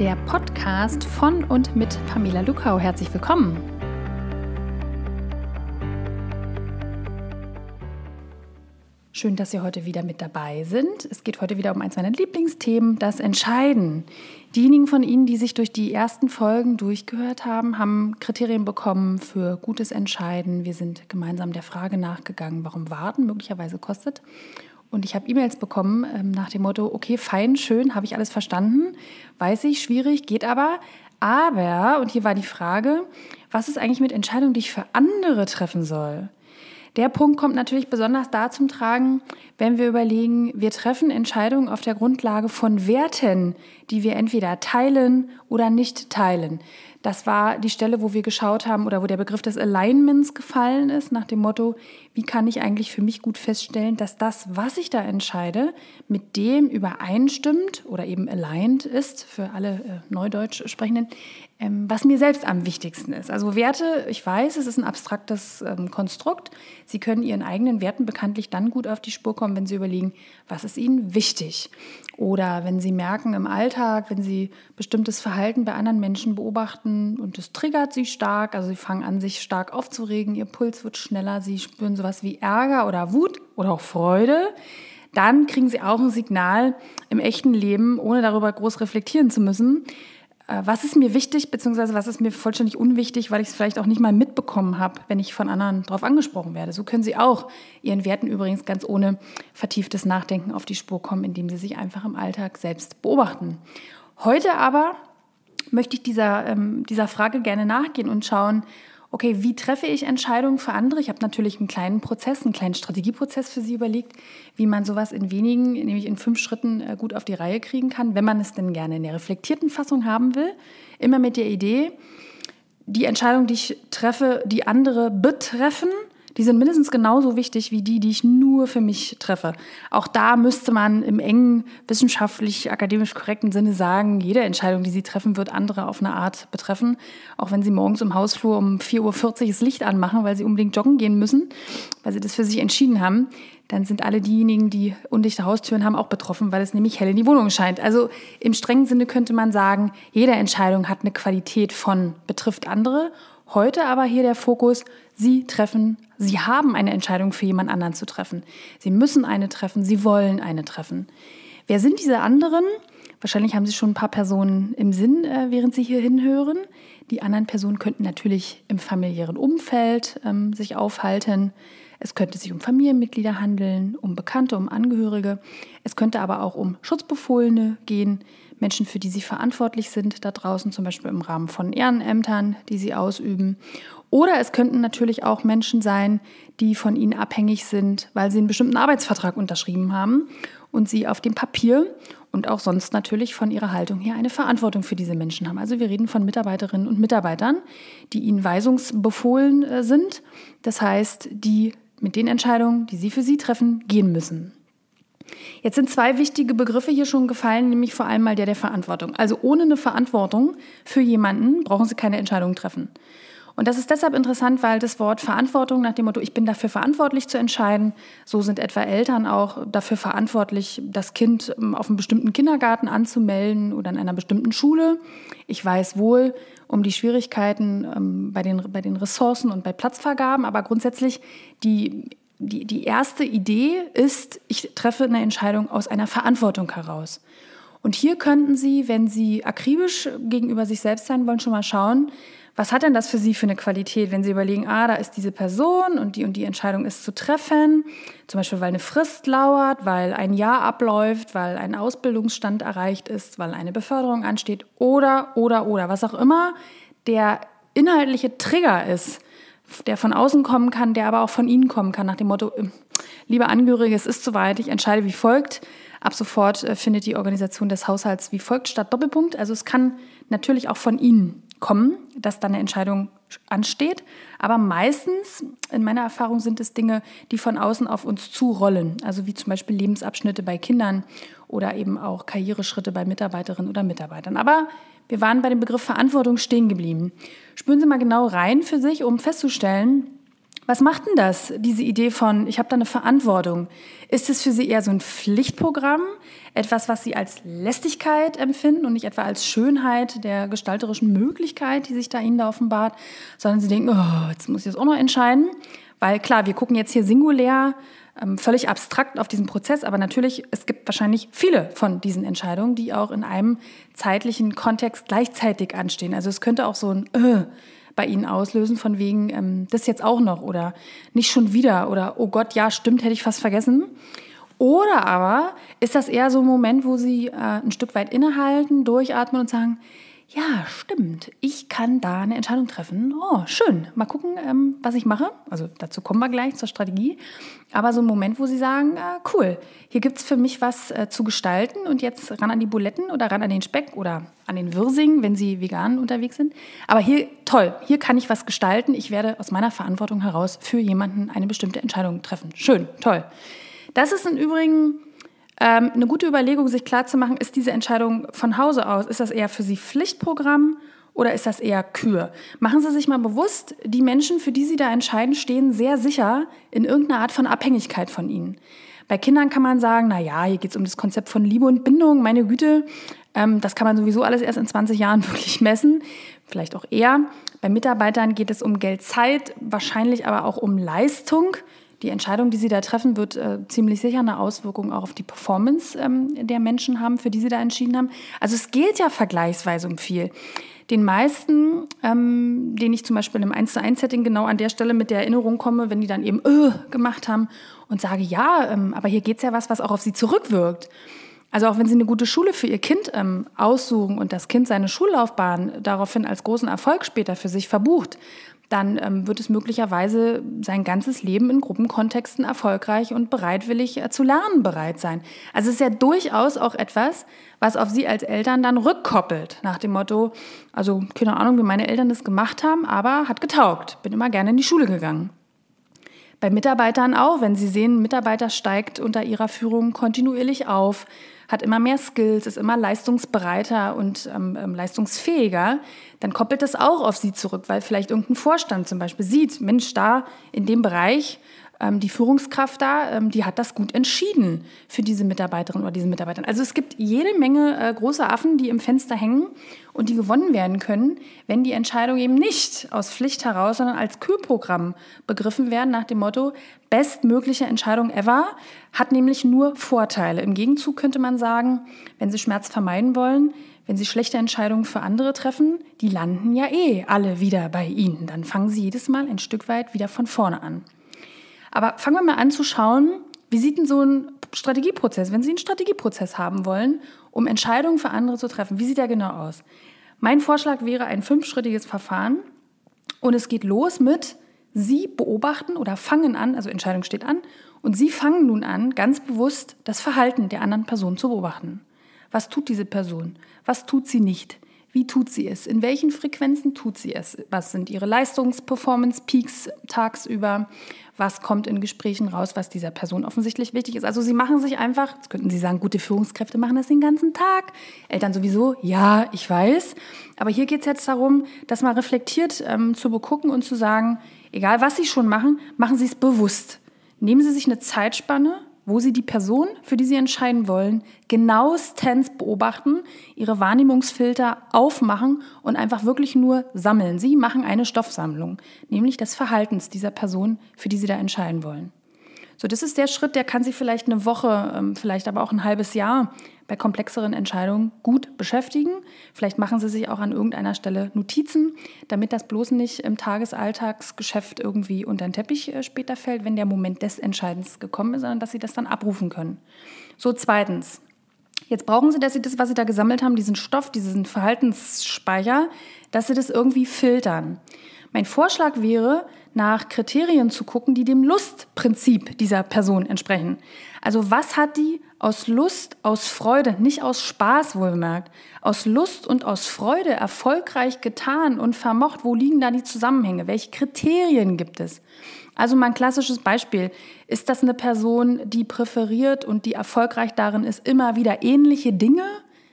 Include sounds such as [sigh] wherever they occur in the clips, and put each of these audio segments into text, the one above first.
der Podcast von und mit Pamela Lukau. Herzlich willkommen. Schön, dass Sie heute wieder mit dabei sind. Es geht heute wieder um eins meiner Lieblingsthemen, das Entscheiden. Diejenigen von Ihnen, die sich durch die ersten Folgen durchgehört haben, haben Kriterien bekommen für gutes Entscheiden. Wir sind gemeinsam der Frage nachgegangen, warum Warten möglicherweise kostet. Und ich habe E-Mails bekommen ähm, nach dem Motto, okay, fein, schön, habe ich alles verstanden, weiß ich, schwierig, geht aber. Aber, und hier war die Frage, was ist eigentlich mit Entscheidungen, die ich für andere treffen soll? Der Punkt kommt natürlich besonders da zum Tragen, wenn wir überlegen, wir treffen Entscheidungen auf der Grundlage von Werten, die wir entweder teilen oder nicht teilen. Das war die Stelle, wo wir geschaut haben oder wo der Begriff des Alignments gefallen ist, nach dem Motto, wie kann ich eigentlich für mich gut feststellen, dass das, was ich da entscheide, mit dem übereinstimmt oder eben aligned ist für alle äh, Neudeutsch sprechenden, was mir selbst am wichtigsten ist. Also Werte, ich weiß, es ist ein abstraktes ähm, Konstrukt. Sie können Ihren eigenen Werten bekanntlich dann gut auf die Spur kommen, wenn Sie überlegen, was ist Ihnen wichtig. Oder wenn Sie merken im Alltag, wenn Sie bestimmtes Verhalten bei anderen Menschen beobachten und es triggert Sie stark, also Sie fangen an, sich stark aufzuregen, Ihr Puls wird schneller, Sie spüren sowas wie Ärger oder Wut oder auch Freude, dann kriegen Sie auch ein Signal im echten Leben, ohne darüber groß reflektieren zu müssen was ist mir wichtig, beziehungsweise was ist mir vollständig unwichtig, weil ich es vielleicht auch nicht mal mitbekommen habe, wenn ich von anderen darauf angesprochen werde. So können Sie auch Ihren Werten übrigens ganz ohne vertieftes Nachdenken auf die Spur kommen, indem Sie sich einfach im Alltag selbst beobachten. Heute aber möchte ich dieser, ähm, dieser Frage gerne nachgehen und schauen, okay, wie treffe ich Entscheidungen für andere? Ich habe natürlich einen kleinen Prozess, einen kleinen Strategieprozess für Sie überlegt, wie man sowas in wenigen, nämlich in fünf Schritten äh, gut auf die Reihe kriegen kann, wenn man es denn gerne in der reflektierten Fassung haben will. Immer mit der Idee, die Entscheidung, die ich treffe, die andere betreffen die sind mindestens genauso wichtig wie die, die ich nur für mich treffe. Auch da müsste man im engen, wissenschaftlich, akademisch korrekten Sinne sagen, jede Entscheidung, die Sie treffen, wird andere auf eine Art betreffen. Auch wenn Sie morgens im Hausflur um 4.40 Uhr das Licht anmachen, weil Sie unbedingt joggen gehen müssen, weil Sie das für sich entschieden haben, dann sind alle diejenigen, die undichte Haustüren haben, auch betroffen, weil es nämlich hell in die Wohnung scheint. Also im strengen Sinne könnte man sagen, jede Entscheidung hat eine Qualität von betrifft andere. Heute aber hier der Fokus, Sie treffen Sie haben eine Entscheidung für jemand anderen zu treffen. Sie müssen eine treffen, Sie wollen eine treffen. Wer sind diese anderen? Wahrscheinlich haben Sie schon ein paar Personen im Sinn, äh, während Sie hier hinhören. Die anderen Personen könnten natürlich im familiären Umfeld ähm, sich aufhalten. Es könnte sich um Familienmitglieder handeln, um Bekannte, um Angehörige. Es könnte aber auch um Schutzbefohlene gehen, Menschen, für die sie verantwortlich sind, da draußen zum Beispiel im Rahmen von Ehrenämtern, die sie ausüben. Oder es könnten natürlich auch Menschen sein, die von ihnen abhängig sind, weil sie einen bestimmten Arbeitsvertrag unterschrieben haben und sie auf dem Papier und auch sonst natürlich von ihrer Haltung her eine Verantwortung für diese Menschen haben. Also wir reden von Mitarbeiterinnen und Mitarbeitern, die ihnen weisungsbefohlen äh, sind. Das heißt, die mit den Entscheidungen, die sie für sie treffen, gehen müssen. Jetzt sind zwei wichtige Begriffe hier schon gefallen, nämlich vor allem mal der der Verantwortung. Also ohne eine Verantwortung für jemanden brauchen Sie keine Entscheidung treffen. Und das ist deshalb interessant, weil das Wort Verantwortung nach dem Motto, ich bin dafür verantwortlich zu entscheiden, so sind etwa Eltern auch dafür verantwortlich, das Kind ähm, auf einem bestimmten Kindergarten anzumelden oder in einer bestimmten Schule. Ich weiß wohl um die Schwierigkeiten ähm, bei, den, bei den Ressourcen und bei Platzvergaben, aber grundsätzlich die die, die erste Idee ist, ich treffe eine Entscheidung aus einer Verantwortung heraus. Und hier könnten Sie, wenn Sie akribisch gegenüber sich selbst sein wollen, schon mal schauen, was hat denn das für Sie für eine Qualität, wenn Sie überlegen, ah, da ist diese Person und die und die Entscheidung ist zu treffen, zum Beispiel weil eine Frist lauert, weil ein Jahr abläuft, weil ein Ausbildungsstand erreicht ist, weil eine Beförderung ansteht oder, oder, oder, was auch immer der inhaltliche Trigger ist, der von außen kommen kann, der aber auch von Ihnen kommen kann, nach dem Motto, ähm, liebe Angehörige, es ist soweit, ich entscheide wie folgt. Ab sofort äh, findet die Organisation des Haushalts wie folgt statt Doppelpunkt. Also es kann natürlich auch von Ihnen kommen, dass dann eine Entscheidung ansteht. Aber meistens, in meiner Erfahrung, sind es Dinge, die von außen auf uns zurollen. Also wie zum Beispiel Lebensabschnitte bei Kindern oder eben auch Karriereschritte bei Mitarbeiterinnen oder Mitarbeitern. Aber wir waren bei dem Begriff Verantwortung stehen geblieben. Spüren Sie mal genau rein für sich, um festzustellen, Was macht denn das, diese Idee von, ich habe da eine Verantwortung? Ist es für Sie eher so ein Pflichtprogramm, etwas, was Sie als Lästigkeit empfinden und nicht etwa als Schönheit der gestalterischen Möglichkeit, die sich da Ihnen da offenbart, sondern Sie denken, oh, jetzt muss ich das auch noch entscheiden? Weil klar, wir gucken jetzt hier singulär, ähm, völlig abstrakt auf diesen Prozess, aber natürlich, es gibt wahrscheinlich viele von diesen Entscheidungen, die auch in einem zeitlichen Kontext gleichzeitig anstehen. Also es könnte auch so ein äh, bei Ihnen auslösen, von wegen, ähm, das jetzt auch noch oder nicht schon wieder oder oh Gott, ja, stimmt, hätte ich fast vergessen. Oder aber ist das eher so ein Moment, wo Sie äh, ein Stück weit innehalten, durchatmen und sagen, ja, stimmt, ich kann da eine Entscheidung treffen. Oh, schön. Mal gucken, ähm, was ich mache. Also dazu kommen wir gleich zur Strategie. Aber so ein Moment, wo Sie sagen, äh, cool, hier gibt es für mich was äh, zu gestalten und jetzt ran an die Buletten oder ran an den Speck oder an den Wirsing, wenn Sie vegan unterwegs sind. Aber hier, toll, hier kann ich was gestalten. Ich werde aus meiner Verantwortung heraus für jemanden eine bestimmte Entscheidung treffen. Schön, toll. Das ist im Übrigen ähm, eine gute Überlegung, sich klarzumachen, ist diese Entscheidung von Hause aus, ist das eher für Sie Pflichtprogramm oder ist das eher Kür? Machen Sie sich mal bewusst, die Menschen, für die Sie da entscheiden, stehen sehr sicher in irgendeiner Art von Abhängigkeit von Ihnen. Bei Kindern kann man sagen, na ja, hier geht es um das Konzept von Liebe und Bindung, meine Güte, ähm, das kann man sowieso alles erst in 20 Jahren [laughs] wirklich messen, vielleicht auch eher. Bei Mitarbeitern geht es um Geld, Zeit, wahrscheinlich aber auch um Leistung die Entscheidung, die Sie da treffen, wird äh, ziemlich sicher eine Auswirkung auch auf die Performance ähm, der Menschen haben, für die Sie da entschieden haben. Also es geht ja vergleichsweise um viel. Den meisten, ähm, denen ich zum Beispiel im 1 zu 1 Setting genau an der Stelle mit der Erinnerung komme, wenn die dann eben äh, gemacht haben und sage, ja, ähm, aber hier geht es ja was, was auch auf sie zurückwirkt. Also auch wenn Sie eine gute Schule für Ihr Kind ähm, aussuchen und das Kind seine Schullaufbahn daraufhin als großen Erfolg später für sich verbucht, dann ähm, wird es möglicherweise sein ganzes Leben in Gruppenkontexten erfolgreich und bereitwillig äh, zu lernen bereit sein. Also es ist ja durchaus auch etwas, was auf Sie als Eltern dann rückkoppelt, nach dem Motto, also keine Ahnung, wie meine Eltern das gemacht haben, aber hat getaugt, bin immer gerne in die Schule gegangen. Bei Mitarbeitern auch, wenn Sie sehen, ein Mitarbeiter steigt unter ihrer Führung kontinuierlich auf, hat immer mehr Skills, ist immer leistungsbereiter und ähm, ähm, leistungsfähiger, dann koppelt das auch auf sie zurück, weil vielleicht irgendein Vorstand zum Beispiel sieht, Mensch, da in dem Bereich die Führungskraft da, ähm, die hat das gut entschieden für diese Mitarbeiterin oder diesen Mitarbeitern. Also es gibt jede Menge äh, große Affen, die im Fenster hängen und die gewonnen werden können, wenn die Entscheidung eben nicht aus Pflicht heraus, sondern als Kühlprogramm begriffen werden nach dem Motto, bestmögliche Entscheidung ever, hat nämlich nur Vorteile. Im Gegenzug könnte man sagen, wenn Sie Schmerz vermeiden wollen, wenn Sie schlechte Entscheidungen für andere treffen, die landen ja eh alle wieder bei Ihnen. Dann fangen Sie jedes Mal ein Stück weit wieder von vorne an. Aber fangen wir mal an zu schauen, wie sieht denn so ein Strategieprozess, wenn Sie einen Strategieprozess haben wollen, um Entscheidungen für andere zu treffen, wie sieht der genau aus? Mein Vorschlag wäre ein fünfschrittiges Verfahren und es geht los mit Sie beobachten oder fangen an, also Entscheidung steht an, und Sie fangen nun an, ganz bewusst das Verhalten der anderen Person zu beobachten. Was tut diese Person? Was tut sie nicht? Wie tut sie es? In welchen Frequenzen tut sie es? Was sind ihre Leistungs-Performance-Peaks tagsüber? Was kommt in Gesprächen raus, was dieser Person offensichtlich wichtig ist? Also sie machen sich einfach, jetzt könnten Sie sagen, gute Führungskräfte machen das den ganzen Tag. Eltern sowieso, ja, ich weiß. Aber hier geht es jetzt darum, das mal reflektiert ähm, zu begucken und zu sagen, egal was Sie schon machen, machen Sie es bewusst. Nehmen Sie sich eine Zeitspanne, wo Sie die Person, für die Sie entscheiden wollen, genauestens beobachten, Ihre Wahrnehmungsfilter aufmachen und einfach wirklich nur sammeln. Sie machen eine Stoffsammlung, nämlich des Verhaltens dieser Person, für die Sie da entscheiden wollen. So, das ist der Schritt, der kann Sie vielleicht eine Woche, ähm, vielleicht aber auch ein halbes Jahr bei komplexeren Entscheidungen gut beschäftigen. Vielleicht machen Sie sich auch an irgendeiner Stelle Notizen, damit das bloß nicht im Tagesalltagsgeschäft irgendwie unter den Teppich äh, später fällt, wenn der Moment des Entscheidens gekommen ist, sondern dass Sie das dann abrufen können. So, zweitens. Jetzt brauchen Sie, dass Sie das, was Sie da gesammelt haben, diesen Stoff, diesen Verhaltensspeicher, dass Sie das irgendwie filtern. Mein Vorschlag wäre, nach Kriterien zu gucken, die dem Lustprinzip dieser Person entsprechen. Also was hat die aus Lust, aus Freude, nicht aus Spaß wohlgemerkt, aus Lust und aus Freude erfolgreich getan und vermocht? Wo liegen da die Zusammenhänge? Welche Kriterien gibt es? Also mein klassisches Beispiel, ist das eine Person, die präferiert und die erfolgreich darin ist, immer wieder ähnliche Dinge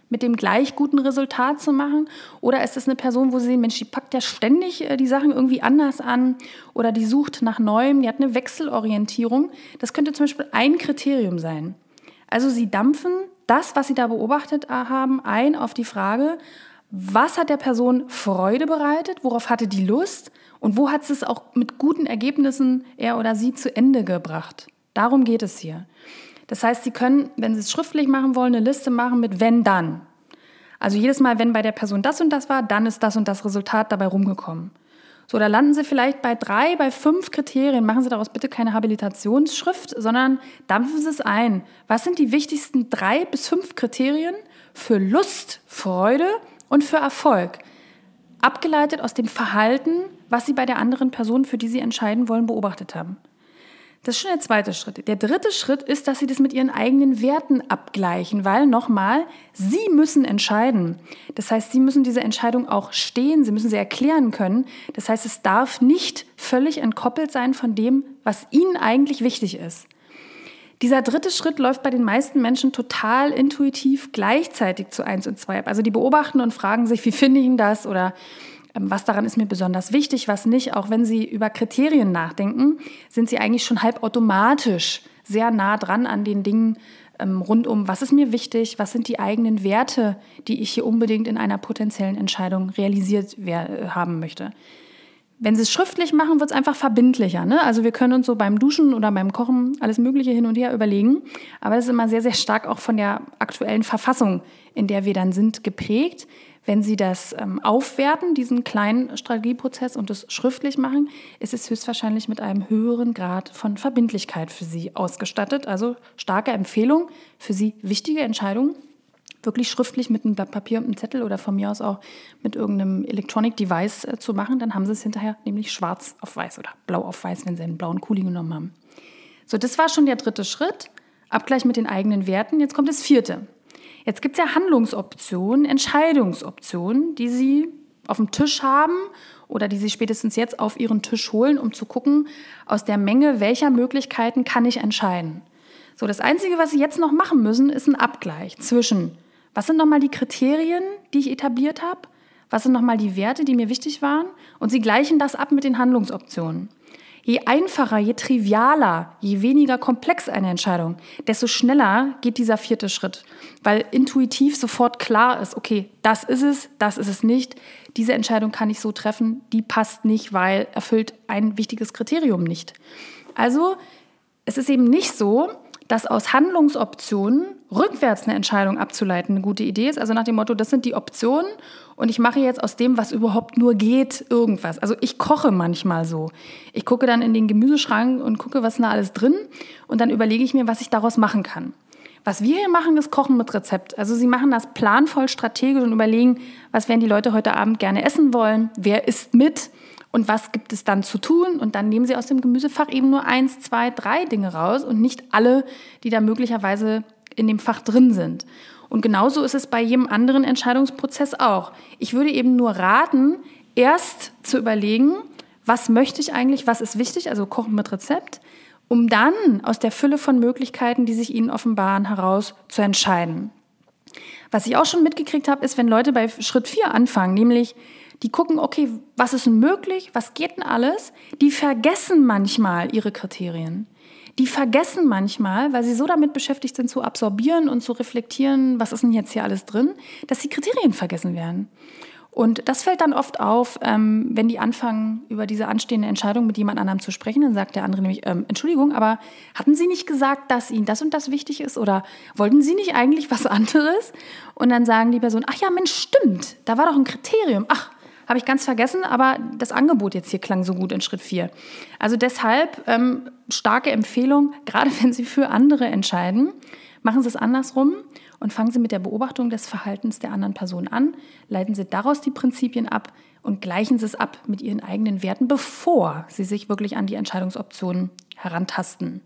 mit dem gleich guten Resultat zu machen? Oder ist es eine Person, wo Sie sehen, Mensch, die packt ja ständig äh, die Sachen irgendwie anders an oder die sucht nach Neuem, die hat eine Wechselorientierung? Das könnte zum Beispiel ein Kriterium sein. Also Sie dampfen das, was Sie da beobachtet äh, haben, ein auf die Frage, was hat der Person Freude bereitet, worauf hatte die Lust und wo hat sie es auch mit guten Ergebnissen er oder sie zu Ende gebracht. Darum geht es hier. Das heißt, Sie können, wenn Sie es schriftlich machen wollen, eine Liste machen mit wenn dann. Also jedes Mal, wenn bei der Person das und das war, dann ist das und das Resultat dabei rumgekommen. So, da landen Sie vielleicht bei drei, bei fünf Kriterien. Machen Sie daraus bitte keine Habilitationsschrift, sondern dampfen Sie es ein. Was sind die wichtigsten drei bis fünf Kriterien für Lust, Freude und für Erfolg? Abgeleitet aus dem Verhalten, was Sie bei der anderen Person, für die Sie entscheiden wollen, beobachtet haben. Das ist schon der zweite Schritt. Der dritte Schritt ist, dass Sie das mit Ihren eigenen Werten abgleichen, weil nochmal, Sie müssen entscheiden. Das heißt, Sie müssen diese Entscheidung auch stehen, Sie müssen sie erklären können. Das heißt, es darf nicht völlig entkoppelt sein von dem, was Ihnen eigentlich wichtig ist. Dieser dritte Schritt läuft bei den meisten Menschen total intuitiv gleichzeitig zu eins und zwei ab. Also die beobachten und fragen sich, wie finde ich denn das oder was daran ist mir besonders wichtig, was nicht. Auch wenn Sie über Kriterien nachdenken, sind Sie eigentlich schon halb automatisch sehr nah dran an den Dingen ähm, rund um, was ist mir wichtig, was sind die eigenen Werte, die ich hier unbedingt in einer potenziellen Entscheidung realisiert haben möchte. Wenn Sie es schriftlich machen, wird es einfach verbindlicher. Ne? Also wir können uns so beim Duschen oder beim Kochen alles Mögliche hin und her überlegen. Aber das ist immer sehr, sehr stark auch von der aktuellen Verfassung, in der wir dann sind, geprägt. Wenn Sie das ähm, aufwerten, diesen kleinen Strategieprozess und das schriftlich machen, ist es höchstwahrscheinlich mit einem höheren Grad von Verbindlichkeit für Sie ausgestattet. Also starke Empfehlung für Sie, wichtige Entscheidungen wirklich schriftlich mit einem Blatt Papier und einem Zettel oder von mir aus auch mit irgendeinem Electronic Device äh, zu machen. Dann haben Sie es hinterher nämlich schwarz auf weiß oder blau auf weiß, wenn Sie einen blauen Kuli genommen haben. So, das war schon der dritte Schritt. Abgleich mit den eigenen Werten. Jetzt kommt das vierte. Jetzt gibt es ja Handlungsoptionen, Entscheidungsoptionen, die Sie auf dem Tisch haben oder die Sie spätestens jetzt auf Ihren Tisch holen, um zu gucken, aus der Menge welcher Möglichkeiten kann ich entscheiden. So, das Einzige, was Sie jetzt noch machen müssen, ist ein Abgleich zwischen, was sind nochmal die Kriterien, die ich etabliert habe, was sind nochmal die Werte, die mir wichtig waren, und Sie gleichen das ab mit den Handlungsoptionen. Je einfacher, je trivialer, je weniger komplex eine Entscheidung, desto schneller geht dieser vierte Schritt, weil intuitiv sofort klar ist, okay, das ist es, das ist es nicht. Diese Entscheidung kann ich so treffen, die passt nicht, weil erfüllt ein wichtiges Kriterium nicht. Also, es ist eben nicht so, dass aus Handlungsoptionen rückwärts eine Entscheidung abzuleiten eine gute Idee ist. Also nach dem Motto, das sind die Optionen und ich mache jetzt aus dem, was überhaupt nur geht, irgendwas. Also ich koche manchmal so. Ich gucke dann in den Gemüseschrank und gucke, was ist da alles drin und dann überlege ich mir, was ich daraus machen kann. Was wir hier machen, ist Kochen mit Rezept. Also sie machen das planvoll strategisch und überlegen, was werden die Leute heute Abend gerne essen wollen, wer isst mit und was gibt es dann zu tun? Und dann nehmen Sie aus dem Gemüsefach eben nur eins, zwei, drei Dinge raus und nicht alle, die da möglicherweise in dem Fach drin sind. Und genauso ist es bei jedem anderen Entscheidungsprozess auch. Ich würde eben nur raten, erst zu überlegen, was möchte ich eigentlich, was ist wichtig, also Kochen mit Rezept, um dann aus der Fülle von Möglichkeiten, die sich Ihnen offenbaren, heraus zu entscheiden. Was ich auch schon mitgekriegt habe, ist, wenn Leute bei Schritt 4 anfangen, nämlich die gucken, okay, was ist denn möglich, was geht denn alles, die vergessen manchmal ihre Kriterien. Die vergessen manchmal, weil sie so damit beschäftigt sind, zu absorbieren und zu reflektieren, was ist denn jetzt hier alles drin, dass die Kriterien vergessen werden. Und das fällt dann oft auf, ähm, wenn die anfangen, über diese anstehende Entscheidung mit jemand anderem zu sprechen. Dann sagt der andere nämlich, ähm, Entschuldigung, aber hatten Sie nicht gesagt, dass Ihnen das und das wichtig ist? Oder wollten Sie nicht eigentlich was [laughs] anderes? Und dann sagen die Personen, ach ja, Mensch, stimmt, da war doch ein Kriterium. Ach, habe ich ganz vergessen, aber das Angebot jetzt hier klang so gut in Schritt 4. Also deshalb ähm, starke Empfehlung, gerade wenn Sie für andere entscheiden, machen Sie es andersrum und fangen Sie mit der Beobachtung des Verhaltens der anderen Person an, leiten Sie daraus die Prinzipien ab und gleichen Sie es ab mit Ihren eigenen Werten, bevor Sie sich wirklich an die Entscheidungsoptionen herantasten.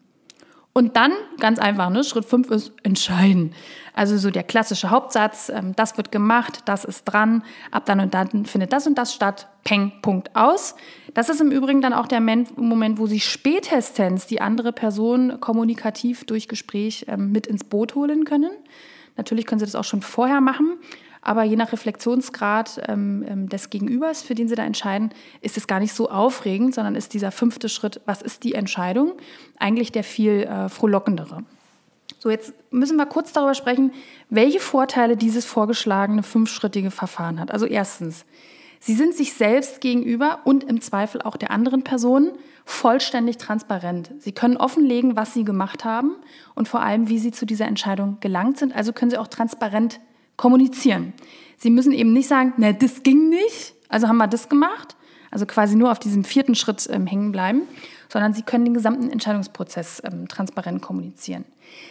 Und dann, ganz einfach, ne, Schritt 5 ist entscheiden. Also so der klassische Hauptsatz, ähm, das wird gemacht, das ist dran, ab dann und dann findet das und das statt, peng, Punkt aus. Das ist im Übrigen dann auch der Moment, wo Sie spätestens die andere Person kommunikativ durch Gespräch ähm, mit ins Boot holen können. Natürlich können Sie das auch schon vorher machen, aber je nach Reflexionsgrad ähm, ähm, des Gegenübers, für den Sie da entscheiden, ist es gar nicht so aufregend, sondern ist dieser fünfte Schritt, was ist die Entscheidung, eigentlich der viel äh, frohlockendere. So, jetzt müssen wir kurz darüber sprechen, welche Vorteile dieses vorgeschlagene fünfschrittige Verfahren hat. Also erstens, Sie sind sich selbst gegenüber und im Zweifel auch der anderen Person vollständig transparent. Sie können offenlegen, was Sie gemacht haben und vor allem, wie Sie zu dieser Entscheidung gelangt sind. Also können Sie auch transparent kommunizieren. Sie müssen eben nicht sagen, na, das ging nicht, also haben wir das gemacht, also quasi nur auf diesem vierten Schritt ähm, hängen bleiben, sondern Sie können den gesamten Entscheidungsprozess ähm, transparent kommunizieren.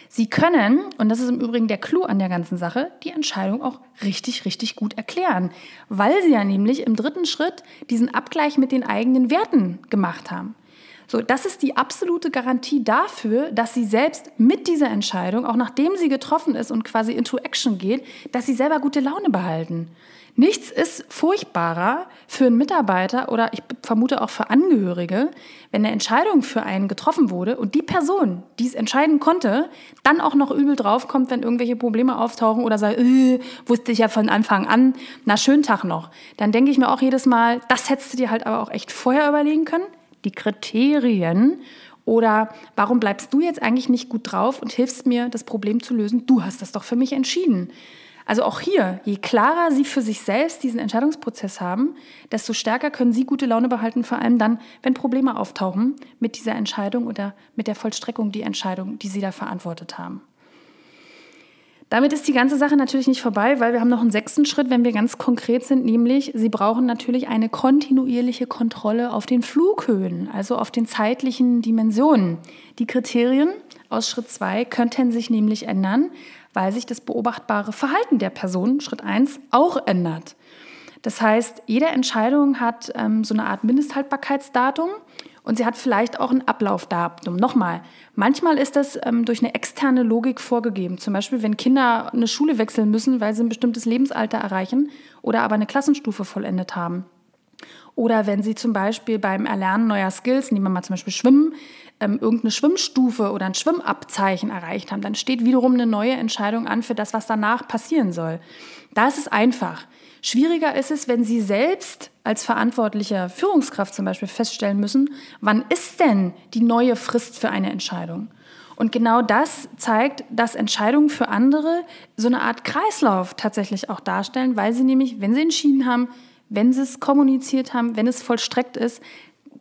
Sie können, und das ist im Übrigen der Clou an der ganzen Sache, die Entscheidung auch richtig, richtig gut erklären, weil Sie ja nämlich im dritten Schritt diesen Abgleich mit den eigenen Werten gemacht haben. So, das ist die absolute Garantie dafür, dass sie selbst mit dieser Entscheidung, auch nachdem sie getroffen ist und quasi into action geht, dass sie selber gute Laune behalten. Nichts ist furchtbarer für einen Mitarbeiter oder ich vermute auch für Angehörige, wenn eine Entscheidung für einen getroffen wurde und die Person, die es entscheiden konnte, dann auch noch übel draufkommt, wenn irgendwelche Probleme auftauchen oder sagt, äh, wusste ich ja von Anfang an, na schönen Tag noch. Dann denke ich mir auch jedes Mal, das hättest du dir halt aber auch echt vorher überlegen können, die Kriterien oder warum bleibst du jetzt eigentlich nicht gut drauf und hilfst mir, das Problem zu lösen? Du hast das doch für mich entschieden. Also auch hier, je klarer Sie für sich selbst diesen Entscheidungsprozess haben, desto stärker können Sie gute Laune behalten, vor allem dann, wenn Probleme auftauchen mit dieser Entscheidung oder mit der Vollstreckung die Entscheidung, die Sie da verantwortet haben. Damit ist die ganze Sache natürlich nicht vorbei, weil wir haben noch einen sechsten Schritt, wenn wir ganz konkret sind, nämlich Sie brauchen natürlich eine kontinuierliche Kontrolle auf den Flughöhen, also auf den zeitlichen Dimensionen. Die Kriterien aus Schritt 2 könnten sich nämlich ändern, weil sich das beobachtbare Verhalten der Person, Schritt 1, auch ändert. Das heißt, jede Entscheidung hat ähm, so eine Art Mindesthaltbarkeitsdatum und sie hat vielleicht auch ein Ablaufdatum. Nochmal, manchmal ist das ähm, durch eine externe Logik vorgegeben. Zum Beispiel, wenn Kinder eine Schule wechseln müssen, weil sie ein bestimmtes Lebensalter erreichen oder aber eine Klassenstufe vollendet haben. Oder wenn sie zum Beispiel beim Erlernen neuer Skills, nehmen wir mal zum Beispiel Schwimmen, ähm, irgendeine Schwimmstufe oder ein Schwimmabzeichen erreicht haben, dann steht wiederum eine neue Entscheidung an für das, was danach passieren soll. Da ist es einfach. Schwieriger ist es, wenn Sie selbst als verantwortliche Führungskraft zum Beispiel feststellen müssen, wann ist denn die neue Frist für eine Entscheidung? Und genau das zeigt, dass Entscheidungen für andere so eine Art Kreislauf tatsächlich auch darstellen, weil sie nämlich, wenn sie entschieden haben, wenn sie es kommuniziert haben, wenn es vollstreckt ist,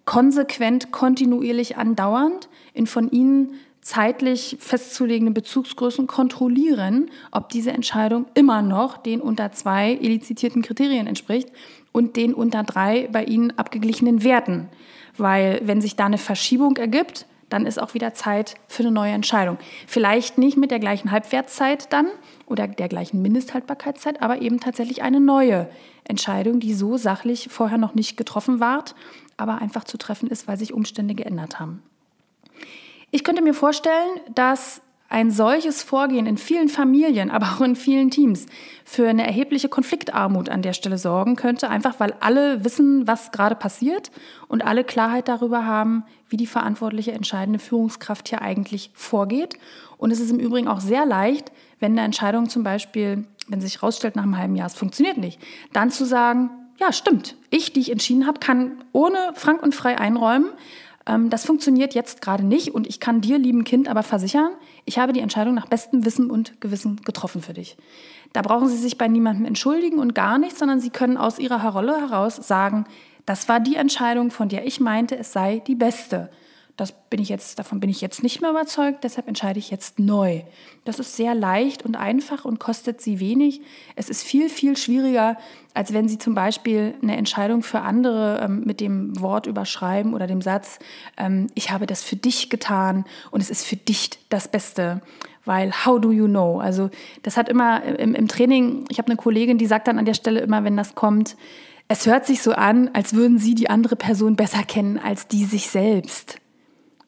konsequent, kontinuierlich andauernd in von ihnen zeitlich festzulegenden Bezugsgrößen kontrollieren, ob diese Entscheidung immer noch den unter zwei elizitierten Kriterien entspricht und den unter drei bei ihnen abgeglichenen Werten. Weil wenn sich da eine Verschiebung ergibt, dann ist auch wieder Zeit für eine neue Entscheidung. Vielleicht nicht mit der gleichen Halbwertszeit dann oder der gleichen Mindesthaltbarkeitszeit, aber eben tatsächlich eine neue Entscheidung, die so sachlich vorher noch nicht getroffen ward, aber einfach zu treffen ist, weil sich Umstände geändert haben. Ich könnte mir vorstellen, dass ein solches Vorgehen in vielen Familien, aber auch in vielen Teams für eine erhebliche Konfliktarmut an der Stelle sorgen könnte, einfach weil alle wissen, was gerade passiert und alle Klarheit darüber haben, wie die verantwortliche entscheidende Führungskraft hier eigentlich vorgeht. Und es ist im Übrigen auch sehr leicht, wenn eine Entscheidung zum Beispiel, wenn sich herausstellt nach einem halben Jahr, es funktioniert nicht, dann zu sagen, ja, stimmt, ich, die ich entschieden habe, kann ohne frank und frei einräumen, ähm, das funktioniert jetzt gerade nicht und ich kann dir, lieben Kind, aber versichern, ich habe die Entscheidung nach bestem Wissen und Gewissen getroffen für dich. Da brauchen Sie sich bei niemandem entschuldigen und gar nichts, sondern Sie können aus Ihrer Rolle heraus sagen, das war die Entscheidung, von der ich meinte, es sei die beste. Das bin ich jetzt, davon bin ich jetzt nicht mehr überzeugt, deshalb entscheide ich jetzt neu. Das ist sehr leicht und einfach und kostet Sie wenig. Es ist viel, viel schwieriger, als wenn Sie zum Beispiel eine Entscheidung für andere ähm, mit dem Wort überschreiben oder dem Satz, ähm, ich habe das für dich getan und es ist für dich das Beste. Weil how do you know? Also das hat immer im, im Training, ich habe eine Kollegin, die sagt dann an der Stelle immer, wenn das kommt, es hört sich so an, als würden Sie die andere Person besser kennen als die sich selbst.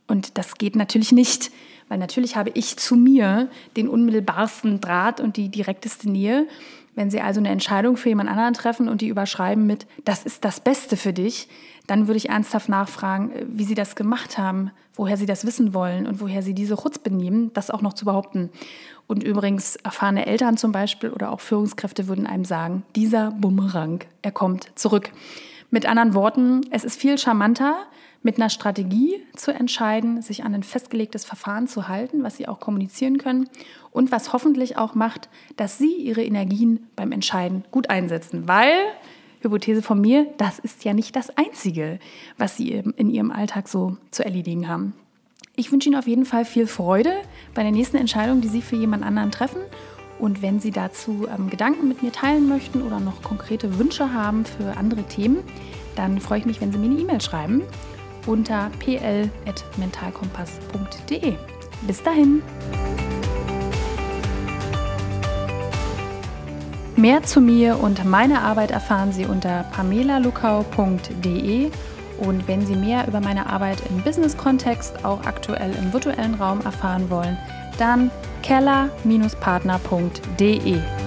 Und das geht natürlich nicht, weil natürlich habe ich zu mir den unmittelbarsten Draht und die direkteste Nähe. Wenn Sie also eine Entscheidung für jemand anderen treffen und die überschreiben mit, das ist das Beste für dich, dann würde ich ernsthaft nachfragen, äh, wie sie das gemacht haben, woher sie das wissen wollen und woher sie diese Chutz benehmen, das auch noch zu behaupten. Und übrigens erfahrene Eltern zum Beispiel oder auch Führungskräfte würden einem sagen, dieser Bumerang, er kommt zurück. Mit anderen Worten, es ist viel charmanter, mit einer Strategie zu entscheiden, sich an ein festgelegtes Verfahren zu halten, was sie auch kommunizieren können und was hoffentlich auch macht, dass sie ihre Energien beim Entscheiden gut einsetzen. Weil, Hypothese von mir, das ist ja nicht das Einzige, was sie in ihrem Alltag so zu erledigen haben. Ich wünsche Ihnen auf jeden Fall viel Freude bei der nächsten Entscheidung, die Sie für jemand anderen treffen. Und wenn Sie dazu ähm, Gedanken mit mir teilen möchten oder noch konkrete Wünsche haben für andere Themen, dann freue ich mich, wenn Sie mir eine E-Mail schreiben unter pl.mentalkompass.de. Bis dahin! Mehr zu mir und meiner Arbeit erfahren Sie unter pamelalukau.de und wenn Sie mehr über meine Arbeit im Business-Kontext, auch aktuell im virtuellen Raum erfahren wollen, dann keller-partner.de.